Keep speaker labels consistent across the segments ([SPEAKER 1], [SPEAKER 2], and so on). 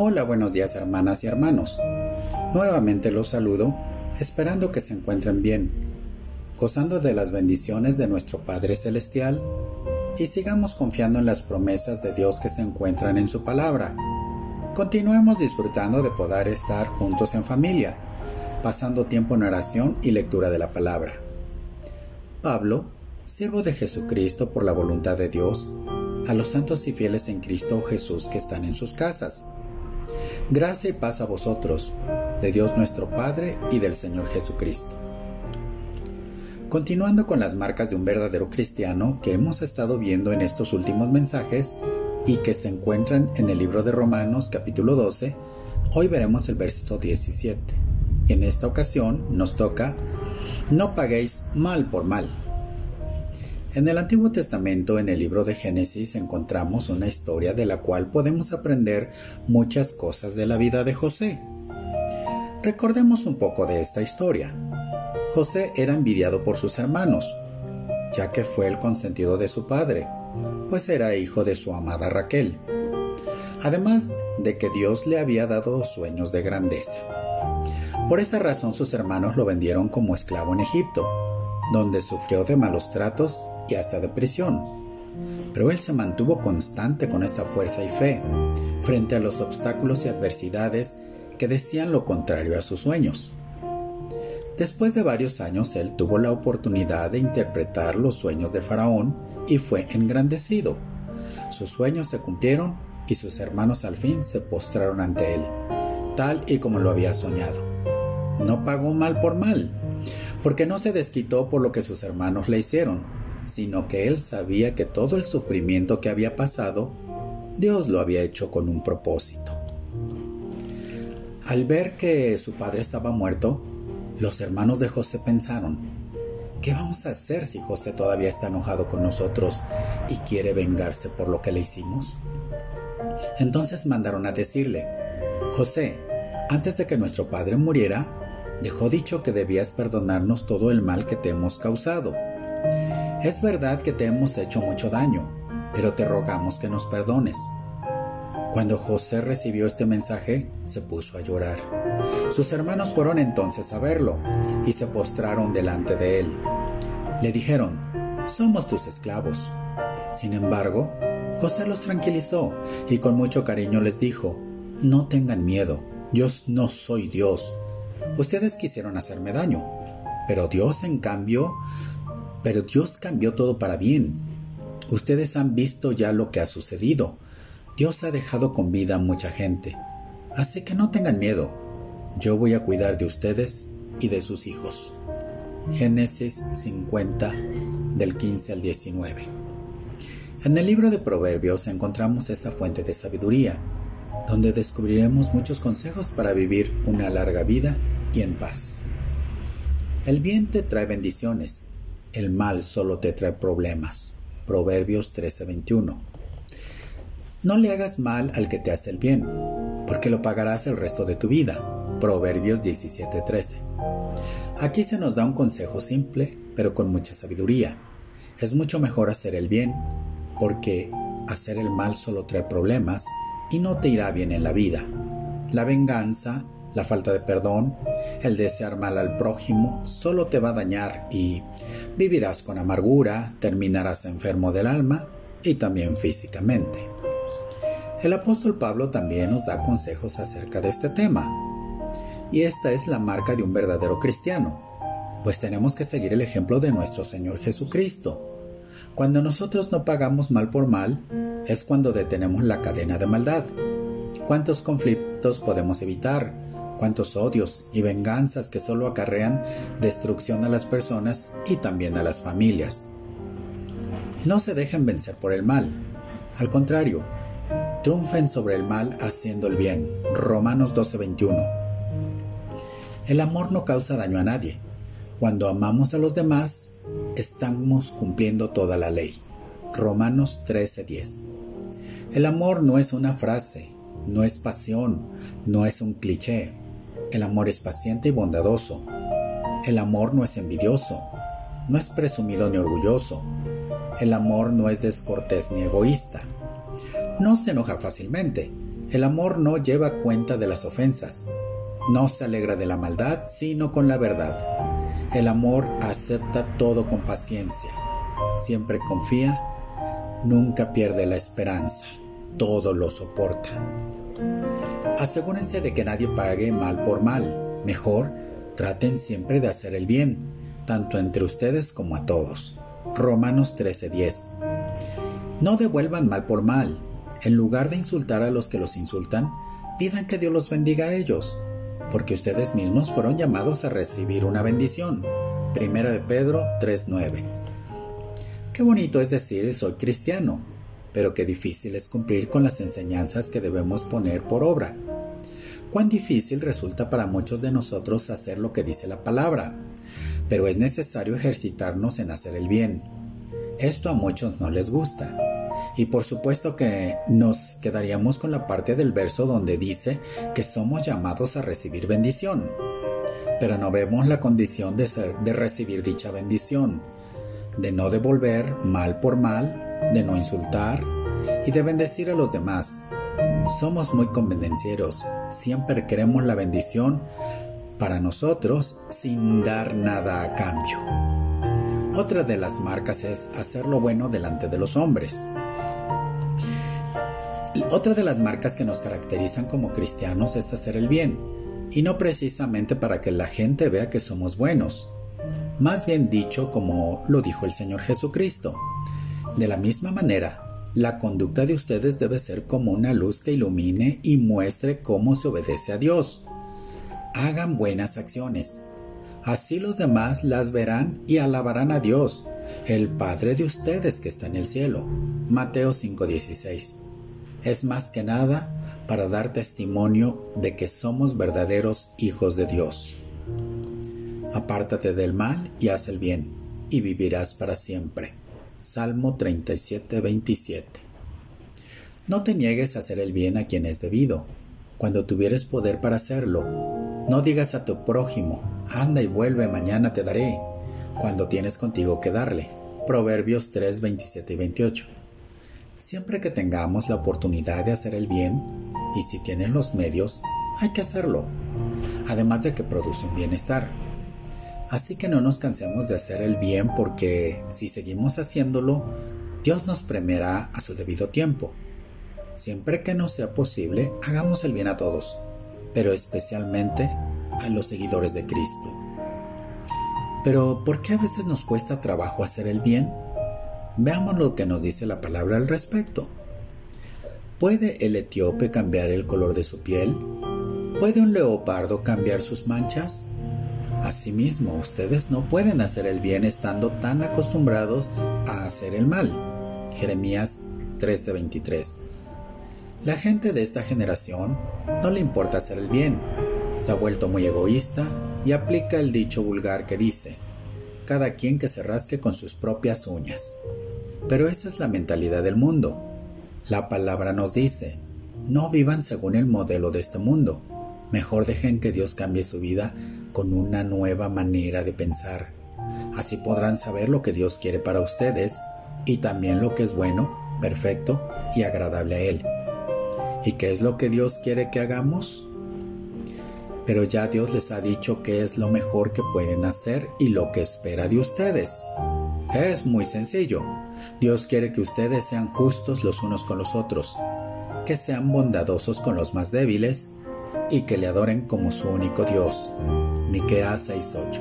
[SPEAKER 1] Hola, buenos días hermanas y hermanos. Nuevamente los saludo, esperando que se encuentren bien, gozando de las bendiciones de nuestro Padre Celestial y sigamos confiando en las promesas de Dios que se encuentran en su palabra. Continuemos disfrutando de poder estar juntos en familia, pasando tiempo en oración y lectura de la palabra. Pablo, siervo de Jesucristo por la voluntad de Dios, a los santos y fieles en Cristo Jesús que están en sus casas Gracia y paz a vosotros, de Dios nuestro Padre y del Señor Jesucristo. Continuando con las marcas de un verdadero cristiano que hemos estado viendo en estos últimos mensajes y que se encuentran en el libro de Romanos capítulo 12, hoy veremos el verso 17. Y en esta ocasión nos toca, no paguéis mal por mal. En el Antiguo Testamento, en el libro de Génesis, encontramos una historia de la cual podemos aprender muchas cosas de la vida de José. Recordemos un poco de esta historia. José era envidiado por sus hermanos, ya que fue el consentido de su padre, pues era hijo de su amada Raquel, además de que Dios le había dado sueños de grandeza. Por esta razón sus hermanos lo vendieron como esclavo en Egipto, donde sufrió de malos tratos y hasta de prisión. Pero él se mantuvo constante con esa fuerza y fe frente a los obstáculos y adversidades que decían lo contrario a sus sueños. Después de varios años él tuvo la oportunidad de interpretar los sueños de Faraón y fue engrandecido. Sus sueños se cumplieron y sus hermanos al fin se postraron ante él, tal y como lo había soñado. No pagó mal por mal, porque no se desquitó por lo que sus hermanos le hicieron, sino que él sabía que todo el sufrimiento que había pasado, Dios lo había hecho con un propósito. Al ver que su padre estaba muerto, los hermanos de José pensaron, ¿qué vamos a hacer si José todavía está enojado con nosotros y quiere vengarse por lo que le hicimos? Entonces mandaron a decirle, José, antes de que nuestro padre muriera, dejó dicho que debías perdonarnos todo el mal que te hemos causado. Es verdad que te hemos hecho mucho daño, pero te rogamos que nos perdones. Cuando José recibió este mensaje, se puso a llorar. Sus hermanos fueron entonces a verlo y se postraron delante de él. Le dijeron, somos tus esclavos. Sin embargo, José los tranquilizó y con mucho cariño les dijo, no tengan miedo, yo no soy Dios, Ustedes quisieron hacerme daño, pero Dios en cambio, pero Dios cambió todo para bien. Ustedes han visto ya lo que ha sucedido. Dios ha dejado con vida a mucha gente. Así que no tengan miedo. Yo voy a cuidar de ustedes y de sus hijos. Génesis 50 del 15 al 19. En el libro de Proverbios encontramos esa fuente de sabiduría, donde descubriremos muchos consejos para vivir una larga vida y en paz. El bien te trae bendiciones, el mal solo te trae problemas. Proverbios 13:21. No le hagas mal al que te hace el bien, porque lo pagarás el resto de tu vida. Proverbios 17:13. Aquí se nos da un consejo simple, pero con mucha sabiduría. Es mucho mejor hacer el bien, porque hacer el mal solo trae problemas y no te irá bien en la vida. La venganza la falta de perdón, el desear mal al prójimo, solo te va a dañar y vivirás con amargura, terminarás enfermo del alma y también físicamente. El apóstol Pablo también nos da consejos acerca de este tema. Y esta es la marca de un verdadero cristiano, pues tenemos que seguir el ejemplo de nuestro Señor Jesucristo. Cuando nosotros no pagamos mal por mal, es cuando detenemos la cadena de maldad. ¿Cuántos conflictos podemos evitar? Cuántos odios y venganzas que solo acarrean destrucción a las personas y también a las familias. No se dejen vencer por el mal, al contrario, triunfen sobre el mal haciendo el bien. Romanos 12:21. El amor no causa daño a nadie. Cuando amamos a los demás, estamos cumpliendo toda la ley. Romanos 13:10. El amor no es una frase, no es pasión, no es un cliché. El amor es paciente y bondadoso. El amor no es envidioso, no es presumido ni orgulloso. El amor no es descortés ni egoísta. No se enoja fácilmente, El amor no lleva cuenta de las ofensas, no se alegra de la maldad, sino con la verdad. El amor acepta todo con paciencia, siempre confía, nunca pierde la esperanza, todo lo soporta. Asegúrense de que nadie pague mal por mal, mejor traten siempre de hacer el bien, tanto entre ustedes como a todos. Romanos 13:10 No devuelvan mal por mal, en lugar de insultar a los que los insultan, pidan que Dios los bendiga a ellos porque ustedes mismos fueron llamados a recibir una bendición. Primera de Pedro 3:9. Qué bonito es decir soy cristiano, pero qué difícil es cumplir con las enseñanzas que debemos poner por obra. Cuán difícil resulta para muchos de nosotros hacer lo que dice la palabra, pero es necesario ejercitarnos en hacer el bien. Esto a muchos no les gusta, y por supuesto que nos quedaríamos con la parte del verso donde dice que somos llamados a recibir bendición. Pero no vemos la condición de, ser, de recibir dicha bendición, de no devolver mal por mal, de no insultar y de bendecir a los demás. Somos muy convenencieros, siempre queremos la bendición para nosotros sin dar nada a cambio. Otra de las marcas es hacer lo bueno delante de los hombres. Y otra de las marcas que nos caracterizan como cristianos es hacer el bien, y no precisamente para que la gente vea que somos buenos, más bien dicho como lo dijo el Señor Jesucristo. De la misma manera, la conducta de ustedes debe ser como una luz que ilumine y muestre cómo se obedece a Dios. Hagan buenas acciones. Así los demás las verán y alabarán a Dios, el Padre de ustedes que está en el cielo. Mateo 5:16 es más que nada para dar testimonio de que somos verdaderos hijos de Dios. Apártate del mal y haz el bien, y vivirás para siempre. Salmo 37, 27. No te niegues a hacer el bien a quien es debido, cuando tuvieres poder para hacerlo. No digas a tu prójimo, anda y vuelve, mañana te daré, cuando tienes contigo que darle. Proverbios 3, 27 y 28. Siempre que tengamos la oportunidad de hacer el bien, y si tienen los medios, hay que hacerlo, además de que produce un bienestar. Así que no nos cansemos de hacer el bien porque si seguimos haciéndolo, Dios nos premiará a su debido tiempo. Siempre que no sea posible, hagamos el bien a todos, pero especialmente a los seguidores de Cristo. Pero ¿por qué a veces nos cuesta trabajo hacer el bien? Veamos lo que nos dice la palabra al respecto. ¿Puede el etíope cambiar el color de su piel? ¿Puede un leopardo cambiar sus manchas? Asimismo, ustedes no pueden hacer el bien estando tan acostumbrados a hacer el mal. Jeremías 13:23. La gente de esta generación no le importa hacer el bien. Se ha vuelto muy egoísta y aplica el dicho vulgar que dice, cada quien que se rasque con sus propias uñas. Pero esa es la mentalidad del mundo. La palabra nos dice, no vivan según el modelo de este mundo. Mejor dejen que Dios cambie su vida con una nueva manera de pensar. Así podrán saber lo que Dios quiere para ustedes y también lo que es bueno, perfecto y agradable a Él. ¿Y qué es lo que Dios quiere que hagamos? Pero ya Dios les ha dicho qué es lo mejor que pueden hacer y lo que espera de ustedes. Es muy sencillo. Dios quiere que ustedes sean justos los unos con los otros, que sean bondadosos con los más débiles y que le adoren como su único Dios. Miqueas 6:8.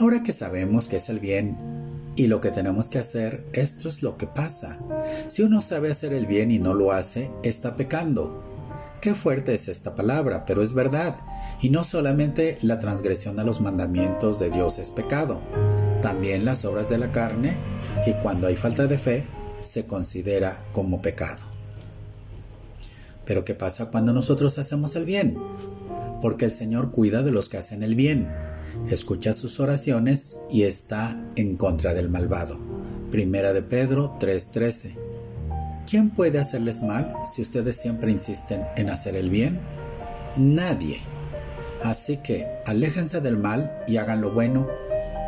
[SPEAKER 1] Ahora que sabemos que es el bien y lo que tenemos que hacer, esto es lo que pasa. Si uno sabe hacer el bien y no lo hace, está pecando. Qué fuerte es esta palabra, pero es verdad. Y no solamente la transgresión a los mandamientos de Dios es pecado, también las obras de la carne y cuando hay falta de fe se considera como pecado. Pero ¿qué pasa cuando nosotros hacemos el bien? Porque el Señor cuida de los que hacen el bien, escucha sus oraciones y está en contra del malvado. Primera de Pedro 3:13. ¿Quién puede hacerles mal si ustedes siempre insisten en hacer el bien? Nadie. Así que aléjense del mal y hagan lo bueno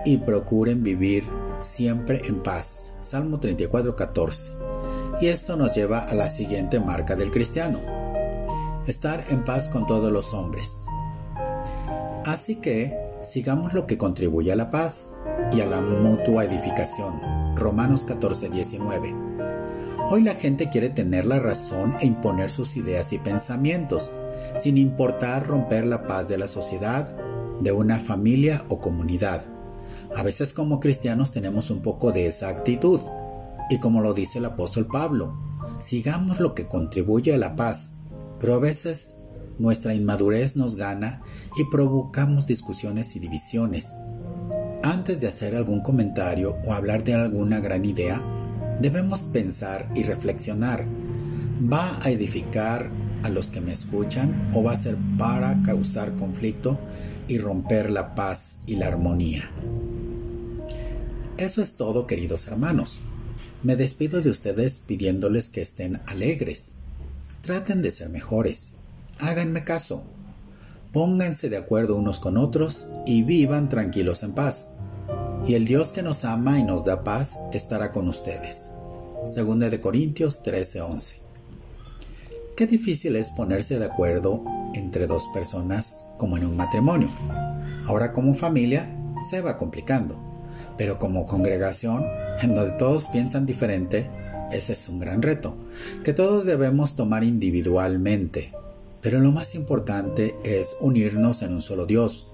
[SPEAKER 1] y procuren vivir siempre en paz. Salmo 34, 14. Y esto nos lleva a la siguiente marca del cristiano. Estar en paz con todos los hombres. Así que sigamos lo que contribuye a la paz y a la mutua edificación. Romanos 14, 19. Hoy la gente quiere tener la razón e imponer sus ideas y pensamientos, sin importar romper la paz de la sociedad, de una familia o comunidad. A veces como cristianos tenemos un poco de esa actitud. Y como lo dice el apóstol Pablo, sigamos lo que contribuye a la paz, pero a veces nuestra inmadurez nos gana y provocamos discusiones y divisiones. Antes de hacer algún comentario o hablar de alguna gran idea, debemos pensar y reflexionar. ¿Va a edificar a los que me escuchan o va a ser para causar conflicto y romper la paz y la armonía? Eso es todo, queridos hermanos. Me despido de ustedes pidiéndoles que estén alegres. Traten de ser mejores. Háganme caso. Pónganse de acuerdo unos con otros y vivan tranquilos en paz. Y el Dios que nos ama y nos da paz estará con ustedes. Segunda de Corintios 13:11. Qué difícil es ponerse de acuerdo entre dos personas como en un matrimonio. Ahora como familia se va complicando, pero como congregación, en donde todos piensan diferente, ese es un gran reto, que todos debemos tomar individualmente. Pero lo más importante es unirnos en un solo Dios,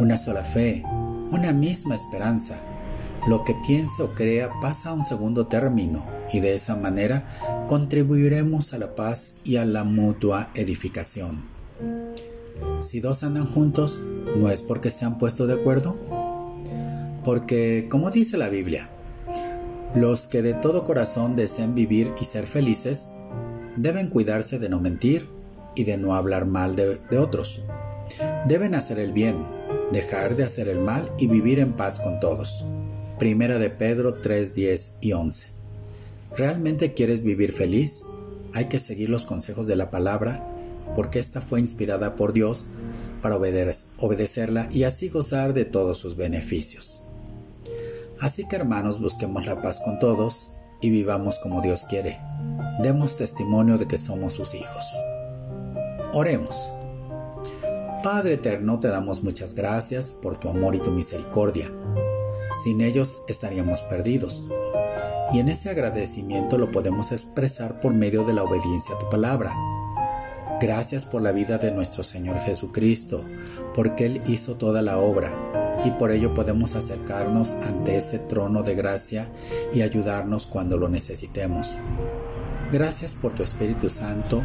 [SPEAKER 1] una sola fe, una misma esperanza. Lo que piense o crea pasa a un segundo término y de esa manera contribuiremos a la paz y a la mutua edificación. Si dos andan juntos, ¿no es porque se han puesto de acuerdo? Porque, como dice la Biblia, los que de todo corazón deseen vivir y ser felices deben cuidarse de no mentir y de no hablar mal de, otros. Deben hacer el bien, dejar de hacer el mal y vivir en paz con todos. Primera de Pedro 3, 10 y 11. ¿Realmente quieres vivir feliz? Hay que seguir los consejos de la palabra porque esta fue inspirada por Dios para obedecerla y así gozar de todos sus beneficios. Así que hermanos, busquemos la paz con todos y vivamos como Dios quiere. Demos testimonio de que somos sus hijos. Oremos. Padre eterno, te damos muchas gracias por tu amor y tu misericordia. Sin ellos estaríamos perdidos. Y en ese agradecimiento lo podemos expresar por medio de la obediencia a tu palabra. Gracias por la vida de nuestro Señor Jesucristo, porque Él hizo toda la obra y por ello podemos acercarnos ante ese trono de gracia y ayudarnos cuando lo necesitemos. Gracias por tu Espíritu Santo,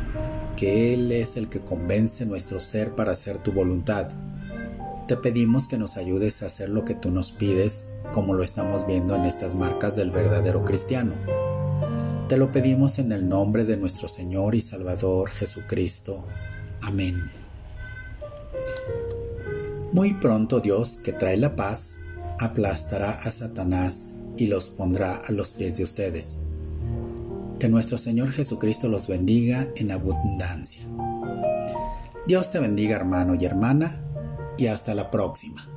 [SPEAKER 1] que Él es el que convence nuestro ser para hacer tu voluntad. Te pedimos que nos ayudes a hacer lo que tú nos pides, como lo estamos viendo en estas marcas del verdadero cristiano. Te lo pedimos en el nombre de nuestro Señor y Salvador Jesucristo. Amén. Muy pronto Dios, que trae la paz, aplastará a Satanás y los pondrá a los pies de ustedes. Que nuestro Señor Jesucristo los bendiga en abundancia. Dios te bendiga hermano y hermana y hasta la próxima.